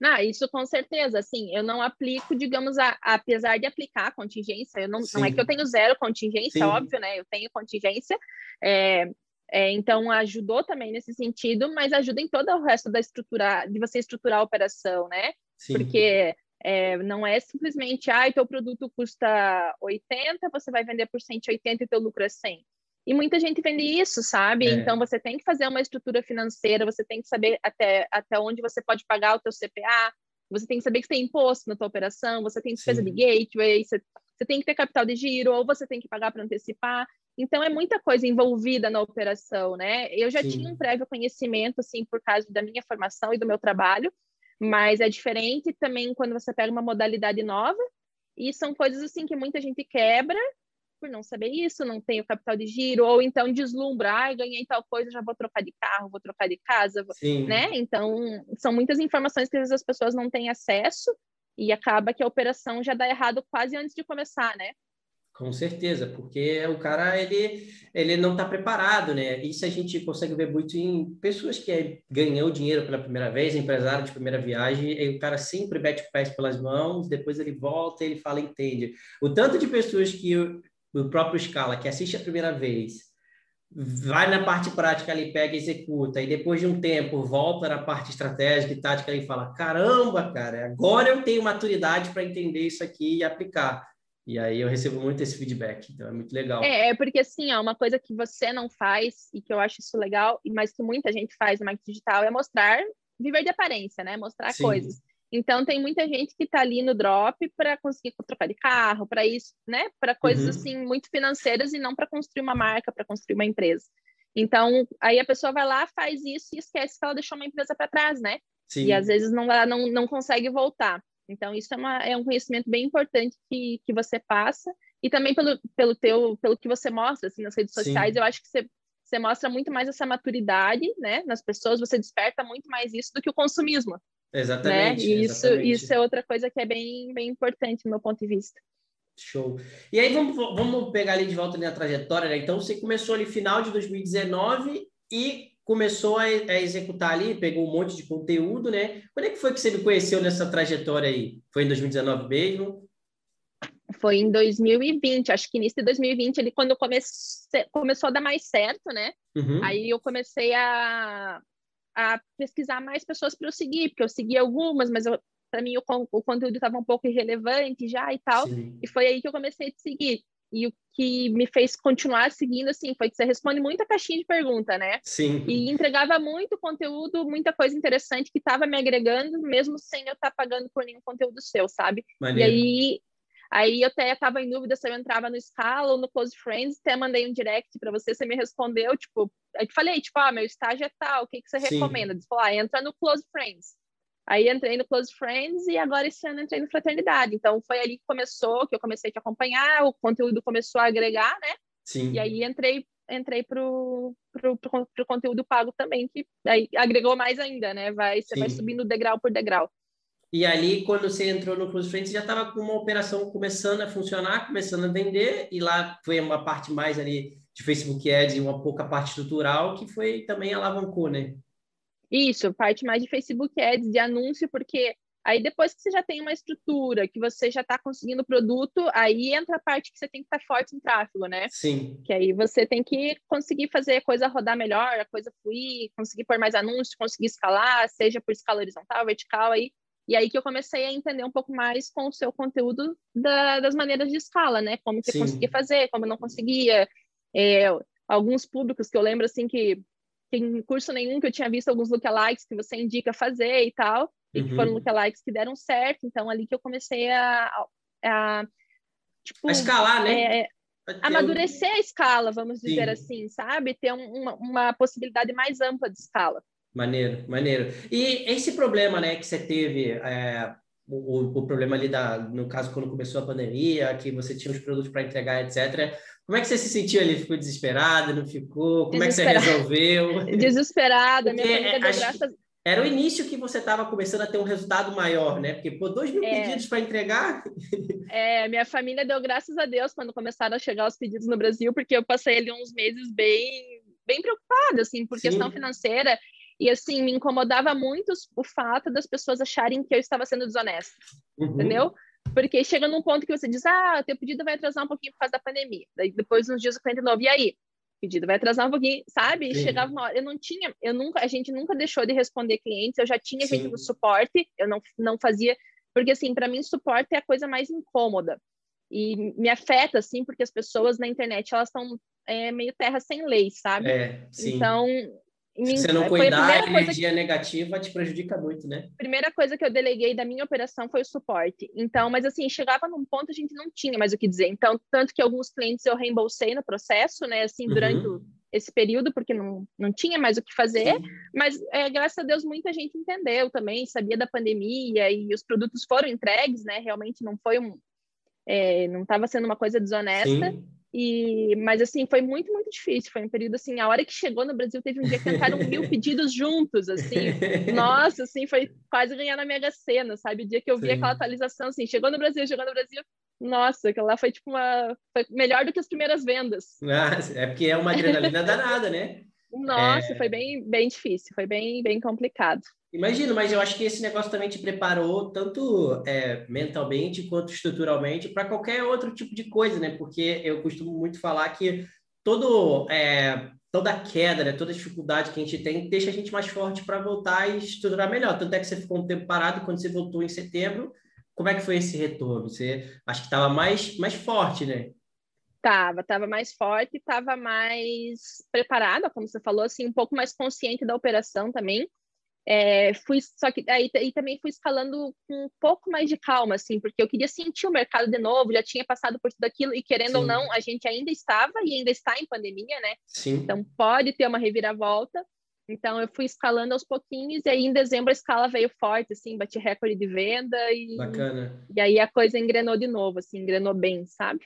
Não, isso com certeza, assim, eu não aplico, digamos, a, apesar de aplicar a contingência, eu não, não é que eu tenho zero contingência, Sim. óbvio, né? Eu tenho contingência, é, é, então ajudou também nesse sentido, mas ajuda em todo o resto da estrutura, de você estruturar a operação, né? Sim. Porque é, não é simplesmente, ah, teu produto custa 80, você vai vender por 180 e teu lucro é 100. E muita gente vende isso, sabe? É. Então você tem que fazer uma estrutura financeira, você tem que saber até, até onde você pode pagar o teu CPA, você tem que saber que tem imposto na tua operação, você tem despesa Sim. de gateway, você, você tem que ter capital de giro, ou você tem que pagar para antecipar. Então é muita coisa envolvida na operação, né? Eu já Sim. tinha um prévio conhecimento, assim, por causa da minha formação e do meu trabalho, mas é diferente também quando você pega uma modalidade nova, e são coisas assim que muita gente quebra por não saber isso, não tem o capital de giro, ou então deslumbra, ai, ganhei tal coisa, já vou trocar de carro, vou trocar de casa, né? Então, são muitas informações que às vezes as pessoas não têm acesso e acaba que a operação já dá errado quase antes de começar, né? Com certeza, porque o cara ele, ele não está preparado, né? Isso a gente consegue ver muito em pessoas que ganhou dinheiro pela primeira vez, empresário de primeira viagem, e o cara sempre mete o pés pelas mãos, depois ele volta, ele fala, entende. O tanto de pessoas que o próprio Scala, que assiste a primeira vez, vai na parte prática ali, pega e executa, e depois de um tempo volta na parte estratégica e tática e fala: caramba, cara, agora eu tenho maturidade para entender isso aqui e aplicar. E aí eu recebo muito esse feedback, então é muito legal. É, é porque assim, ó, uma coisa que você não faz e que eu acho isso legal, mas que muita gente faz no marketing digital é mostrar, viver de aparência, né? Mostrar Sim. coisas. Então tem muita gente que está ali no drop para conseguir trocar de carro, para isso, né? Para coisas uhum. assim muito financeiras e não para construir uma marca, para construir uma empresa. Então aí a pessoa vai lá, faz isso e esquece que ela deixou uma empresa para trás, né? Sim. E às vezes não, ela não, não consegue voltar. Então, isso é, uma, é um conhecimento bem importante que, que você passa. E também pelo, pelo, teu, pelo que você mostra assim, nas redes sociais, Sim. eu acho que você, você mostra muito mais essa maturidade né, nas pessoas, você desperta muito mais isso do que o consumismo. Exatamente. Né? E isso, exatamente. isso é outra coisa que é bem, bem importante do meu ponto de vista. Show. E aí vamos, vamos pegar ali de volta na trajetória, né? Então você começou ali final de 2019 e começou a, a, executar ali, pegou um monte de conteúdo, né? Quando é que foi que você me conheceu nessa trajetória aí? Foi em 2019 mesmo? Foi em 2020, acho que início de 2020, ali quando comecei, começou a dar mais certo, né? Uhum. Aí eu comecei a, a pesquisar mais pessoas para eu seguir, porque eu segui algumas, mas para mim o, o conteúdo estava um pouco irrelevante já e tal, Sim. e foi aí que eu comecei a te seguir. E o que me fez continuar seguindo, assim, foi que você responde muita caixinha de pergunta, né? Sim. E entregava muito conteúdo, muita coisa interessante que estava me agregando, mesmo sem eu estar tá pagando por nenhum conteúdo seu, sabe? Maneiro. E aí, aí eu até estava em dúvida se eu entrava no Scala ou no Close Friends, até mandei um direct para você, você me respondeu, tipo, eu te falei, tipo, ah, meu estágio é tal, o que, que você Sim. recomenda? Você falou, ah, entra no Close Friends. Aí entrei no Close Friends e agora esse ano entrei no Fraternidade. Então foi ali que começou, que eu comecei a te acompanhar, o conteúdo começou a agregar, né? Sim. E aí entrei entrei pro, pro, pro, pro conteúdo pago também, que aí agregou mais ainda, né? Vai, você Sim. vai subindo degrau por degrau. E ali, quando você entrou no Close Friends, já estava com uma operação começando a funcionar, começando a vender, e lá foi uma parte mais ali de Facebook Ads e uma pouca parte estrutural, que foi também alavancou, né? Isso, parte mais de Facebook Ads, de anúncio, porque aí depois que você já tem uma estrutura, que você já está conseguindo produto, aí entra a parte que você tem que estar tá forte em tráfego, né? Sim. Que aí você tem que conseguir fazer a coisa rodar melhor, a coisa fluir, conseguir pôr mais anúncios, conseguir escalar, seja por escala horizontal, vertical, aí. E aí que eu comecei a entender um pouco mais com o seu conteúdo da, das maneiras de escala, né? Como você conseguia fazer, como não conseguia. É, alguns públicos que eu lembro, assim, que tem curso nenhum que eu tinha visto alguns lookalikes que você indica fazer e tal, e que foram uhum. lookalikes que deram certo, então ali que eu comecei a, a, a tipo, a escalar, né? É, amadurecer a escala, vamos dizer Sim. assim, sabe? Ter um, uma, uma possibilidade mais ampla de escala. Maneiro, maneiro. E esse problema, né, que você teve, é, o, o, problema ali da, no caso quando começou a pandemia, que você tinha os produtos para entregar, etc. Como é que você se sentiu ali? Ficou desesperada? Não ficou? Como é que você resolveu? Desesperada. Minha família deu graças... era o início que você estava começando a ter um resultado maior, né? Porque, pô, dois mil é, pedidos para entregar. É, minha família deu graças a Deus quando começaram a chegar os pedidos no Brasil, porque eu passei ali uns meses bem, bem preocupada, assim, por Sim. questão financeira. E, assim, me incomodava muito o fato das pessoas acharem que eu estava sendo desonesta, uhum. entendeu? Porque chega num ponto que você diz, ah, teu pedido vai atrasar um pouquinho por causa da pandemia. Daí, depois, uns dias, o cliente novo, e aí? pedido vai atrasar um pouquinho, sabe? Sim. Chegava uma hora, eu não tinha, eu nunca, a gente nunca deixou de responder clientes, eu já tinha Sim. gente no suporte, eu não, não fazia, porque assim, para mim suporte é a coisa mais incômoda. E me afeta assim, porque as pessoas na internet, elas estão é, meio terra sem lei, sabe? É, sim. Se você não cuidar, a energia que... negativa te prejudica muito, né? Primeira coisa que eu deleguei da minha operação foi o suporte. Então, mas assim, chegava num ponto a gente não tinha mais o que dizer. Então, tanto que alguns clientes eu reembolsei no processo, né? Assim, uhum. durante esse período, porque não, não tinha mais o que fazer. Sim. Mas, é, graças a Deus, muita gente entendeu também, sabia da pandemia e os produtos foram entregues, né? Realmente não foi um... É, não estava sendo uma coisa desonesta. Sim. E, mas assim, foi muito, muito difícil. Foi um período assim, a hora que chegou no Brasil, teve um dia que entraram mil pedidos juntos, assim. Nossa, assim, foi quase ganhar na Mega Sena, sabe? O dia que eu vi Sim. aquela atualização, assim, chegou no Brasil, chegou no Brasil, nossa, aquela lá foi tipo uma. Foi melhor do que as primeiras vendas. Ah, é porque é uma adrenalina danada, né? Nossa, é... foi bem, bem difícil, foi bem, bem complicado. Imagino, mas eu acho que esse negócio também te preparou tanto é, mentalmente quanto estruturalmente para qualquer outro tipo de coisa, né? Porque eu costumo muito falar que todo, é, toda queda, né? toda dificuldade que a gente tem deixa a gente mais forte para voltar e estruturar melhor. Tanto é que você ficou um tempo parado quando você voltou em setembro. Como é que foi esse retorno? Você acho que estava mais, mais forte, né? Tava, tava mais forte, estava mais preparada, como você falou, assim, um pouco mais consciente da operação também. É, fui só que aí, aí, também fui escalando com um pouco mais de calma, assim, porque eu queria sentir o mercado de novo, já tinha passado por tudo aquilo, e querendo Sim. ou não, a gente ainda estava e ainda está em pandemia, né? Sim. Então pode ter uma reviravolta. Então eu fui escalando aos pouquinhos, e aí em dezembro a escala veio forte, assim, bati recorde de venda e. Bacana. E aí a coisa engrenou de novo, assim, engrenou bem, sabe?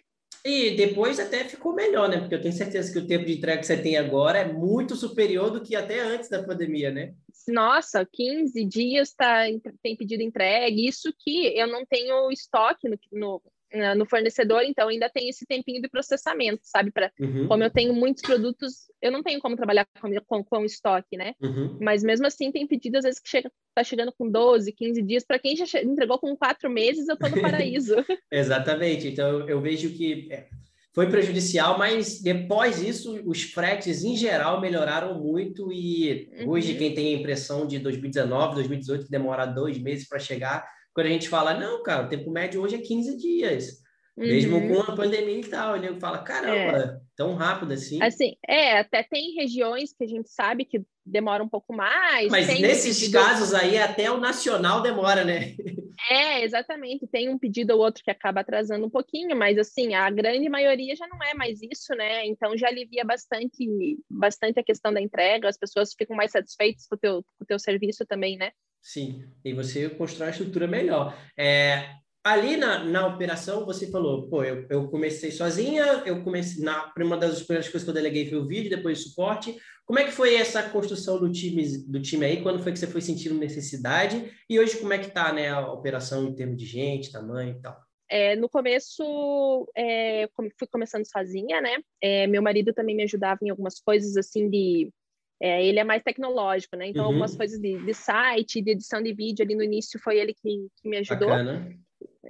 E depois até ficou melhor, né? Porque eu tenho certeza que o tempo de entrega que você tem agora é muito superior do que até antes da pandemia, né? Nossa, 15 dias tá, tem pedido entregue. Isso que eu não tenho estoque no, no, no fornecedor, então ainda tem esse tempinho de processamento, sabe? Para uhum. como eu tenho muitos produtos, eu não tenho como trabalhar com, com, com estoque, né? Uhum. Mas mesmo assim tem pedido às vezes que chega, tá chegando com 12, 15 dias. Para quem já entregou com quatro meses, eu tô no paraíso. Exatamente. Então eu vejo que é, foi prejudicial, mas depois isso os fretes em geral melhoraram muito e uhum. hoje quem tem a impressão de 2019, 2018 que demora dois meses para chegar quando a gente fala, não, cara, o tempo médio hoje é 15 dias. Uhum. Mesmo com a pandemia e tal, ele fala, caramba, é. tão rápido assim. Assim, é, até tem regiões que a gente sabe que demora um pouco mais. Mas nesses pedido... casos aí, até o nacional demora, né? É, exatamente. Tem um pedido ou outro que acaba atrasando um pouquinho, mas assim, a grande maioria já não é mais isso, né? Então já alivia bastante, bastante a questão da entrega, as pessoas ficam mais satisfeitas com o teu, com o teu serviço também, né? Sim, e você constrói uma estrutura melhor. É, ali na, na operação, você falou, pô, eu, eu comecei sozinha, eu comecei, na uma das primeiras coisas que eu deleguei foi o vídeo, depois o suporte. Como é que foi essa construção do time, do time aí? Quando foi que você foi sentindo necessidade? E hoje, como é que tá, né, a operação em termos de gente, tamanho e tal? É, no começo, é, fui começando sozinha, né? É, meu marido também me ajudava em algumas coisas, assim, de é, ele é mais tecnológico, né? Então, uhum. algumas coisas de, de, site, de edição de vídeo ali no início foi ele que, que me ajudou. Bacana.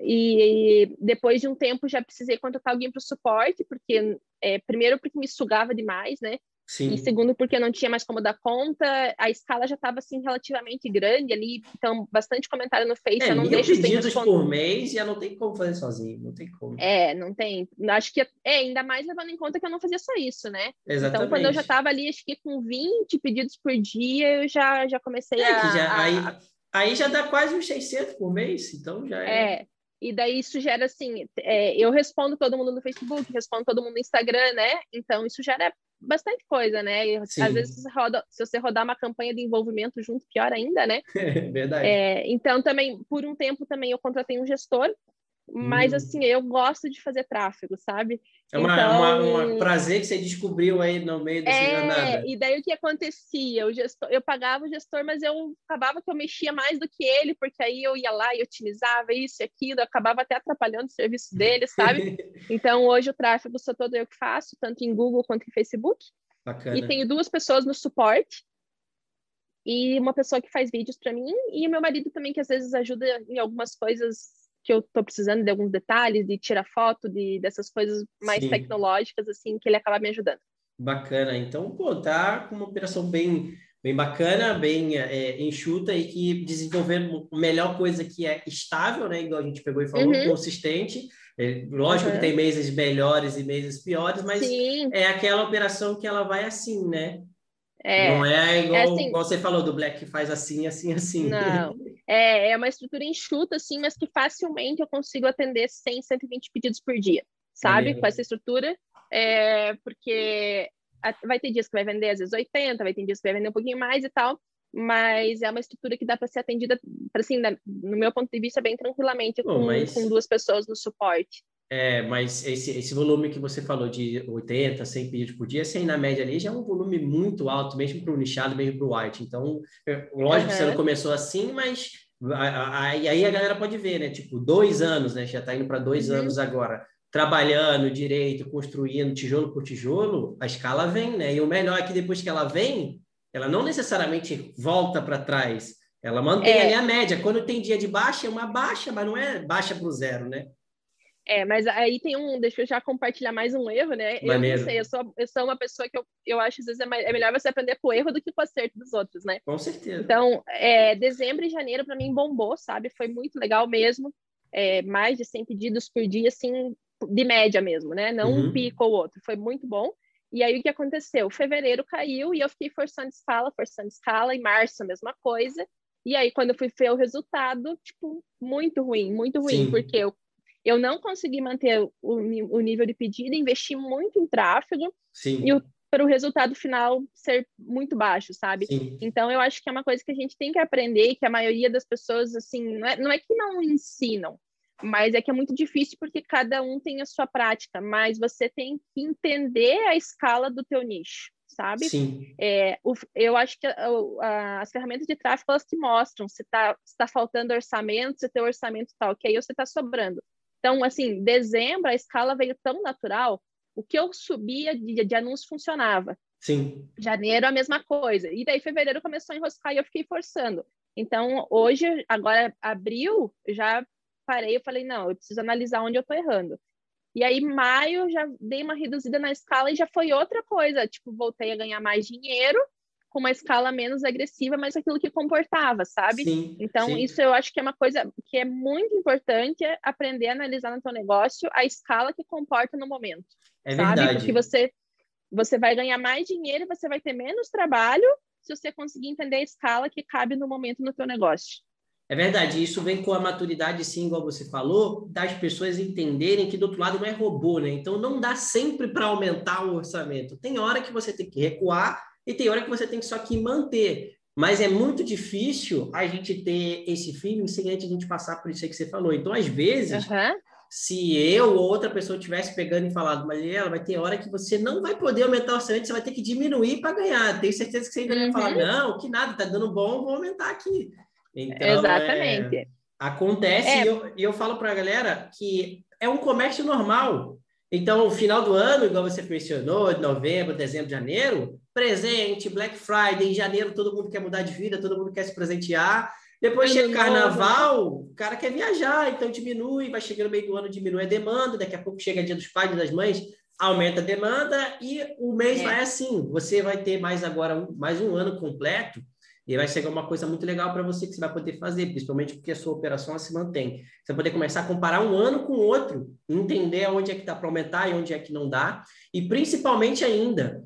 E, e, depois de um tempo já precisei contratar alguém para o suporte, porque é, primeiro porque me sugava demais, né? Sim. E segundo, porque não tinha mais como dar conta, a escala já estava assim relativamente grande ali, então bastante comentário no Face, é, eu não deixo pedidos por mês já não tem como fazer sozinho, não tem como. É, não tem. Acho que é ainda mais levando em conta que eu não fazia só isso, né? Exatamente. Então, quando eu já estava ali, acho que com 20 pedidos por dia, eu já, já comecei é, a, já, a... Aí, aí já dá quase uns 600 por mês, então já é. É, e daí isso gera assim, é, eu respondo todo mundo no Facebook, respondo todo mundo no Instagram, né? Então isso gera bastante coisa, né? E, às vezes você roda, se você rodar uma campanha de envolvimento junto, pior ainda, né? Verdade. É, então também, por um tempo também eu contratei um gestor Mas, hum. assim, eu gosto de fazer tráfego, sabe? É uma, então... uma, uma prazer que você descobriu aí no meio dessa é, jornada. E daí o que acontecia? O gestor, eu pagava o gestor, mas eu acabava que eu mexia mais do que ele, porque aí eu ia lá e otimizava isso e aquilo, eu acabava até atrapalhando o serviço dele, sabe? então, hoje o tráfego sou todo eu que faço, tanto em Google quanto em Facebook. Bacana. E tenho duas pessoas no suporte, e uma pessoa que faz vídeos para mim, e o meu marido também, que às vezes ajuda em algumas coisas que eu estou precisando de alguns detalhes, de tirar foto, de dessas coisas mais Sim. tecnológicas, assim, que ele acaba me ajudando. Bacana. Então, pô, tá com uma operação bem, bem bacana, bem é, enxuta e que desenvolvendo a melhor coisa que é estável, né? Igual a gente pegou e falou, uhum. consistente. É, lógico uhum. que tem meses melhores e meses piores, mas Sim. é aquela operação que ela vai assim, né? É, não é igual, é assim, igual, você falou do Black que faz assim, assim, assim. Não, é, é uma estrutura enxuta, assim, mas que facilmente eu consigo atender 100, 120 pedidos por dia, sabe? Com essa estrutura, é, porque vai ter dias que vai vender às vezes 80, vai ter dias que vai vender um pouquinho mais e tal, mas é uma estrutura que dá para ser atendida, assim, no meu ponto de vista, bem tranquilamente com, mas... com duas pessoas no suporte. É, mas esse, esse volume que você falou de 80, 100 pedidos por dia, 100 na média ali, já é um volume muito alto, mesmo para o nichado, mesmo para o white. Então, lógico uhum. que você não começou assim, mas aí a, a, a galera pode ver, né? Tipo, dois anos, né? Já está indo para dois uhum. anos agora. Trabalhando direito, construindo tijolo por tijolo, a escala vem, né? E o melhor é que depois que ela vem, ela não necessariamente volta para trás. Ela mantém é. ali a média. Quando tem dia de baixa, é uma baixa, mas não é baixa para o zero, né? É, mas aí tem um, deixa eu já compartilhar mais um erro, né? Maneiro. Eu não sei, eu sou, eu sou uma pessoa que eu, eu acho às vezes é, mais, é melhor você aprender com o erro do que com o acerto dos outros, né? Com certeza. Então, é, dezembro e janeiro para mim bombou, sabe? Foi muito legal mesmo. É, mais de 100 pedidos por dia, assim, de média mesmo, né? Não uhum. um pico ou outro. Foi muito bom. E aí o que aconteceu? Fevereiro caiu e eu fiquei forçando escala, forçando escala. Em março a mesma coisa. E aí quando eu fui ver o resultado, tipo, muito ruim, muito ruim, Sim. porque eu eu não consegui manter o, o nível de pedido, investi muito em tráfego Sim. e o, para o resultado final ser muito baixo, sabe? Sim. Então, eu acho que é uma coisa que a gente tem que aprender, que a maioria das pessoas, assim, não é, não é que não ensinam, mas é que é muito difícil porque cada um tem a sua prática, mas você tem que entender a escala do teu nicho, sabe? Sim. É, o, eu acho que a, a, as ferramentas de tráfego, elas te mostram se está tá faltando orçamento, se teu orçamento está ok ou se está sobrando. Então, assim, dezembro a escala veio tão natural, o que eu subia de, de anúncio funcionava. Sim. Janeiro a mesma coisa. E daí fevereiro começou a enroscar e eu fiquei forçando. Então, hoje, agora abril, já parei, eu falei, não, eu preciso analisar onde eu tô errando. E aí, maio, já dei uma reduzida na escala e já foi outra coisa. Tipo, voltei a ganhar mais dinheiro com uma escala menos agressiva, mas aquilo que comportava, sabe? Sim, então, sim. isso eu acho que é uma coisa que é muito importante é aprender a analisar no teu negócio a escala que comporta no momento. É sabe? verdade. Porque você, você vai ganhar mais dinheiro, você vai ter menos trabalho se você conseguir entender a escala que cabe no momento no teu negócio. É verdade, isso vem com a maturidade, sim, igual você falou, das pessoas entenderem que do outro lado não é robô, né? Então não dá sempre para aumentar o orçamento. Tem hora que você tem que recuar e tem hora que você tem que só que manter. Mas é muito difícil a gente ter esse feeling sem antes a gente passar por isso aí que você falou. Então, às vezes, uhum. se eu ou outra pessoa estivesse pegando e falado, mas ela vai ter hora que você não vai poder aumentar o orçamento, você vai ter que diminuir para ganhar. Tenho certeza que você ainda uhum. vai falar, não, que nada, tá dando bom, vou aumentar aqui. Então, Exatamente. É, acontece, é. e eu, eu falo para a galera que é um comércio normal. Então, o final do ano, igual você mencionou, de novembro, dezembro, janeiro, presente, Black Friday, em janeiro todo mundo quer mudar de vida, todo mundo quer se presentear. Depois chega carnaval, o cara quer viajar, então diminui, vai chegando no meio do ano, diminui a demanda, daqui a pouco chega dia dos pais e das mães, aumenta a demanda e o mês é. vai assim. Você vai ter mais agora mais um ano completo e vai chegar uma coisa muito legal para você que você vai poder fazer, principalmente porque a sua operação se mantém. Você vai poder começar a comparar um ano com o outro, entender onde é que dá para aumentar e onde é que não dá, e principalmente ainda,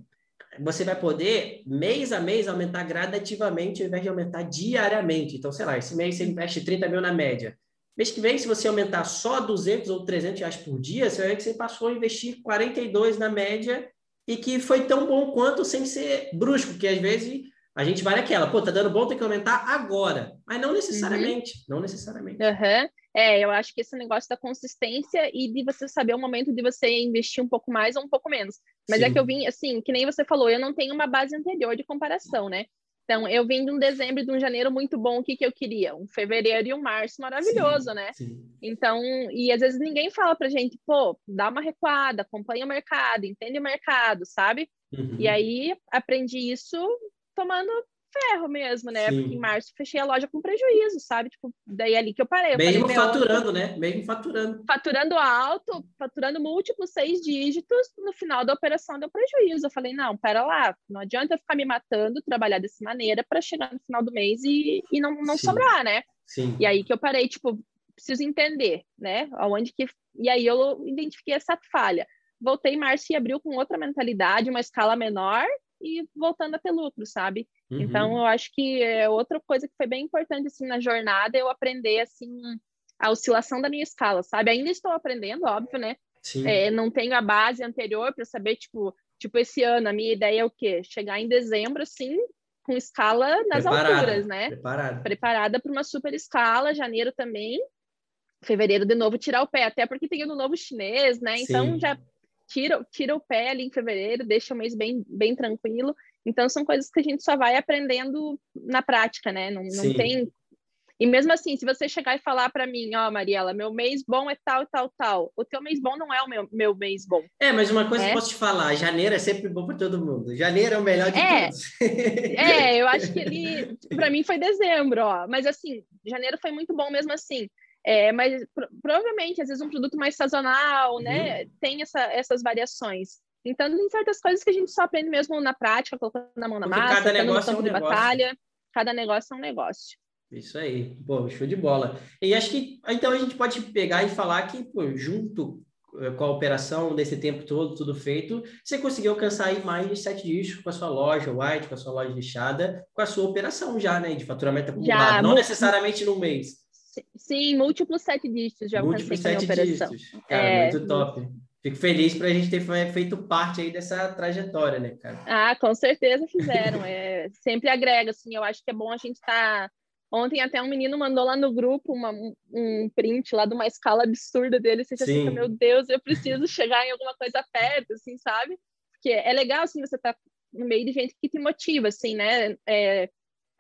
você vai poder, mês a mês, aumentar gradativamente ao invés de aumentar diariamente. Então, sei lá, esse mês você investe 30 mil na média. Mês que vem, se você aumentar só 200 ou 300 reais por dia, você vai ver que você passou a investir 42 na média e que foi tão bom quanto sem ser brusco, que às vezes a gente vai naquela, pô, tá dando bom, tem que aumentar agora. Mas não necessariamente, uhum. não necessariamente. Uhum. É, eu acho que esse negócio da consistência e de você saber o momento de você investir um pouco mais ou um pouco menos. Mas Sim. é que eu vim, assim, que nem você falou, eu não tenho uma base anterior de comparação, né? Então, eu vim de um dezembro e de um janeiro muito bom, o que, que eu queria? Um fevereiro e um março maravilhoso, sim, né? Sim. Então, e às vezes ninguém fala pra gente, pô, dá uma recuada, acompanha o mercado, entende o mercado, sabe? Uhum. E aí, aprendi isso tomando ferro mesmo, né? Sim. Porque em março fechei a loja com prejuízo, sabe? Tipo, daí é ali que eu parei. Eu Mesmo falei, faturando, né? Mesmo faturando. Faturando alto, faturando múltiplos seis dígitos, no final da operação deu prejuízo. Eu falei, não, pera lá, não adianta eu ficar me matando, trabalhar dessa maneira para chegar no final do mês e, e não, não sobrar, né? Sim. E aí que eu parei, tipo, preciso entender, né? Aonde que. E aí eu identifiquei essa falha. Voltei em março e abril com outra mentalidade, uma escala menor, e voltando a ter lucro, sabe? Uhum. Então, eu acho que é outra coisa que foi bem importante, assim, na jornada, eu aprender, assim, a oscilação da minha escala, sabe? Ainda estou aprendendo, óbvio, né? É, não tenho a base anterior para saber, tipo, tipo, esse ano, a minha ideia é o quê? Chegar em dezembro, assim, com escala nas preparada, alturas, né? Preparada. Preparada para uma super escala, janeiro também, fevereiro de novo tirar o pé, até porque tem o novo chinês, né? Então Sim. já tira, tira o pé ali em fevereiro, deixa o mês bem, bem tranquilo. Então, são coisas que a gente só vai aprendendo na prática, né? Não, não tem. E mesmo assim, se você chegar e falar para mim, ó, oh, Mariela, meu mês bom é tal, tal, tal. O teu mês bom não é o meu, meu mês bom. É, mas uma coisa é? que eu posso te falar, janeiro é sempre bom para todo mundo. Janeiro é o melhor de é, todos. é, eu acho que ele, para mim foi dezembro, ó. Mas assim, janeiro foi muito bom mesmo assim. É, mas pro, provavelmente, às vezes, um produto mais sazonal, né? Uhum. Tem essa, essas variações. Então, tem certas coisas que a gente só aprende mesmo na prática, colocando a mão na Porque massa, cada negócio no campo é um de negócio. batalha. Cada negócio é um negócio. Isso aí, pô, show de bola. E acho que então a gente pode pegar e falar que, pô, junto eh, com a operação desse tempo todo, tudo feito, você conseguiu alcançar aí mais de sete dígitos com a sua loja white, com a sua loja lixada, com a sua operação já, né, de faturamento acumulado, já, não necessariamente no mês. Sim, múltiplos sete dígitos já múltiplos sete operação. Dígitos. Cara, é, muito top. Fico feliz para a gente ter feito parte aí dessa trajetória, né, cara? Ah, com certeza fizeram. é, sempre agrega, assim, eu acho que é bom a gente estar... Tá... Ontem até um menino mandou lá no grupo uma, um print lá de uma escala absurda dele. Você já fica, meu Deus, eu preciso chegar em alguma coisa perto, assim, sabe? Porque é legal, assim, você tá no meio de gente que te motiva, assim, né? É,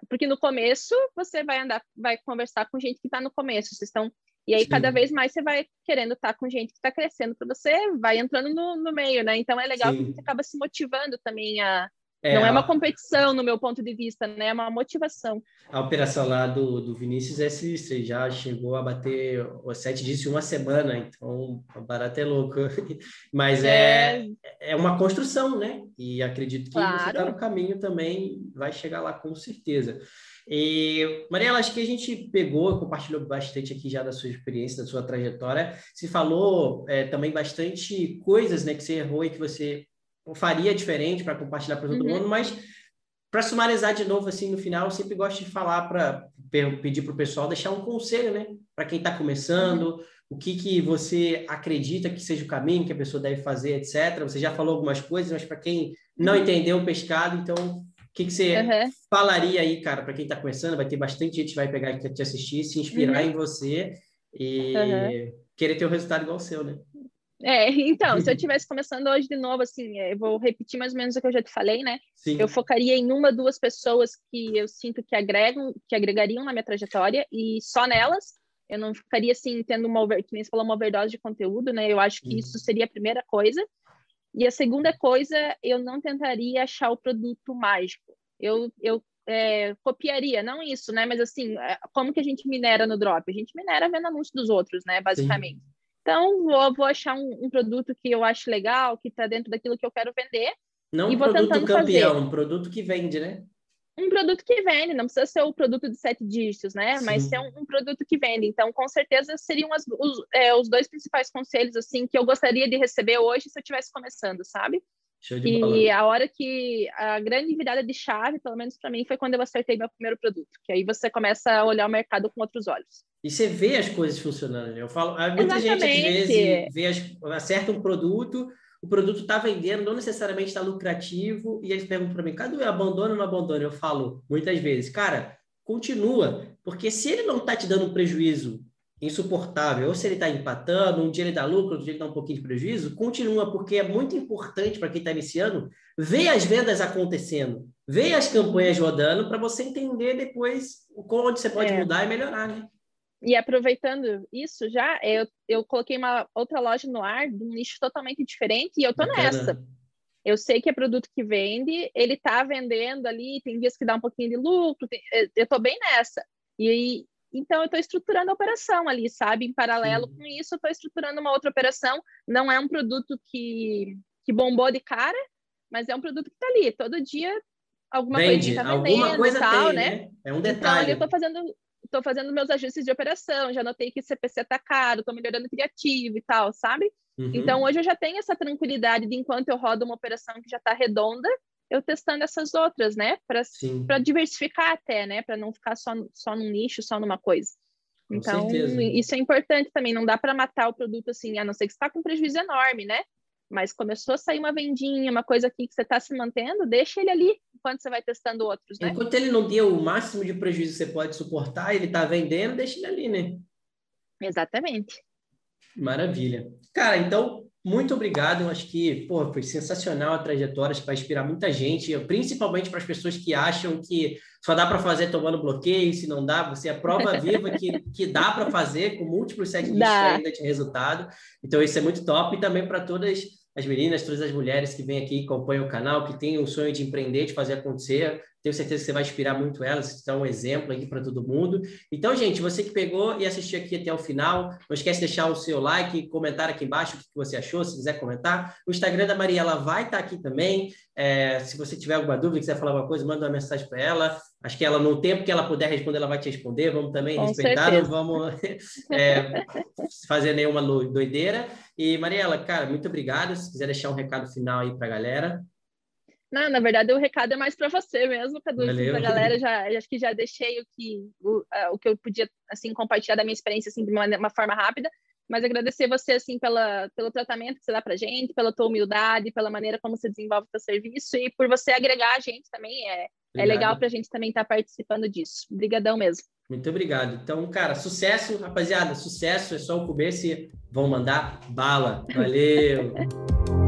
porque no começo você vai andar, vai conversar com gente que está no começo, vocês estão. E aí, Sim. cada vez mais você vai querendo estar tá com gente que está crescendo para você, vai entrando no, no meio, né? Então é legal Sim. que você acaba se motivando também a, é, não é uma competição, no meu ponto de vista, né? É uma motivação. A operação lá do, do Vinícius é sinistra, já chegou a bater os sete dias em uma semana, então o barato é louco. Mas é, é, é uma construção, né? E acredito que claro. você está no caminho também, vai chegar lá com certeza. E, Mariela, acho que a gente pegou, compartilhou bastante aqui já da sua experiência, da sua trajetória. Se falou é, também bastante coisas né, que você errou e que você faria diferente para compartilhar para todo uhum. mundo, mas para sumarizar de novo assim no final, eu sempre gosto de falar para pedir para o pessoal deixar um conselho, né, para quem está começando, uhum. o que que você acredita que seja o caminho que a pessoa deve fazer, etc. Você já falou algumas coisas, mas para quem não uhum. entendeu o pescado, então o que, que você uhum. falaria aí, cara, para quem está começando? Vai ter bastante gente que vai pegar aqui te assistir, se inspirar uhum. em você e querer ter o um resultado igual ao seu, né? É, então, se eu estivesse começando hoje de novo, assim, é, eu vou repetir mais ou menos o que eu já te falei, né? Sim. Eu focaria em uma, duas pessoas que eu sinto que agregam, que agregariam na minha trajetória e só nelas. Eu não ficaria assim tendo uma over, que nem você falou, uma overdose de conteúdo, né? Eu acho que uhum. isso seria a primeira coisa. E a segunda coisa, eu não tentaria achar o produto mágico. Eu, eu é, copiaria, não isso, né? Mas assim, é, como que a gente minera no drop? A gente minera vendo anúncio dos outros, né? Basicamente. Sim. Então, vou, vou achar um, um, produto que eu acho legal, que está dentro daquilo que eu quero vender. Não e um produto campeão, fazer. um produto que vende, né? Um produto que vende, não precisa ser o produto de sete dígitos, né? Sim. Mas ser um, um, produto que vende. Então, com certeza, seriam as, os, é, os dois principais conselhos, assim, que eu gostaria de receber hoje se eu estivesse começando, sabe? E a hora que a grande virada de chave, pelo menos para mim, foi quando eu acertei meu primeiro produto, que aí você começa a olhar o mercado com outros olhos. E você vê as coisas funcionando. Né? Eu falo, muita Exatamente. gente às vezes vê as, acerta um produto, o produto está vendendo, não necessariamente está lucrativo, e eles perguntam para mim, cadê o abandono ou não abandono? Eu falo muitas vezes, cara, continua, porque se ele não está te dando um prejuízo insuportável, ou se ele está empatando, um dia ele dá lucro, outro dia ele dá um pouquinho de prejuízo, continua, porque é muito importante para quem está iniciando ver as vendas acontecendo, ver as campanhas rodando, para você entender depois onde você pode é. mudar e melhorar, né? E aproveitando isso já, eu, eu coloquei uma outra loja no ar, de um nicho totalmente diferente, e eu tô Bacana. nessa. Eu sei que é produto que vende, ele está vendendo ali, tem dias que dá um pouquinho de lucro, tem, eu estou bem nessa. E então eu estou estruturando a operação ali, sabe? Em paralelo Sim. com isso, eu estou estruturando uma outra operação. Não é um produto que, que bombou de cara, mas é um produto que está ali. Todo dia alguma Vende, coisa tá vendendo alguma coisa tal, tem, né? né? É um detalhe. Então ali eu estou fazendo estou fazendo meus ajustes de operação, já notei que CPC está caro, estou melhorando criativo e tal, sabe? Uhum. Então, hoje eu já tenho essa tranquilidade de enquanto eu rodo uma operação que já está redonda, eu testando essas outras, né? Para diversificar até, né? Para não ficar só, só num nicho, só numa coisa. Então, isso é importante também. Não dá para matar o produto assim, a não ser que você está com um prejuízo enorme, né? Mas começou a sair uma vendinha, uma coisa aqui que você está se mantendo, deixa ele ali enquanto você vai testando outros, né? Enquanto ele não deu o máximo de prejuízo que você pode suportar, ele está vendendo, deixa ele ali, né? Exatamente. Maravilha. Cara, então, muito obrigado. Eu acho que pô, foi sensacional a trajetória, vai inspirar muita gente, principalmente para as pessoas que acham que só dá para fazer tomando bloqueio, se não dá, você é a prova viva que, que dá para fazer com múltiplos setlists ainda de resultado. Então, isso é muito top. E também para todas as meninas, todas as mulheres que vêm aqui, acompanham o canal, que têm um sonho de empreender, de fazer acontecer. Tenho certeza que você vai inspirar muito elas, você um exemplo aqui para todo mundo. Então, gente, você que pegou e assistiu aqui até o final, não esquece de deixar o seu like, comentar aqui embaixo o que você achou, se quiser comentar. O Instagram da Mariela vai estar tá aqui também. É, se você tiver alguma dúvida, quiser falar alguma coisa, manda uma mensagem para ela. Acho que ela, no tempo que ela puder responder, ela vai te responder. Vamos também Com respeitar, certeza. não vamos é, fazer nenhuma doideira. E, Mariela, cara, muito obrigado. Se quiser deixar um recado final aí para a galera. Não, na verdade, o recado é mais para você mesmo, Cadu. A galera já acho que já deixei o que o, o que eu podia assim compartilhar da minha experiência assim de uma, uma forma rápida mas agradecer você assim pela, pelo tratamento que você dá para gente, pela tua humildade, pela maneira como você desenvolve o seu serviço e por você agregar a gente também é, é legal para a gente também estar tá participando disso. Obrigadão mesmo. Muito obrigado. Então, cara, sucesso, rapaziada, sucesso, é só o começo e vão mandar bala. Valeu!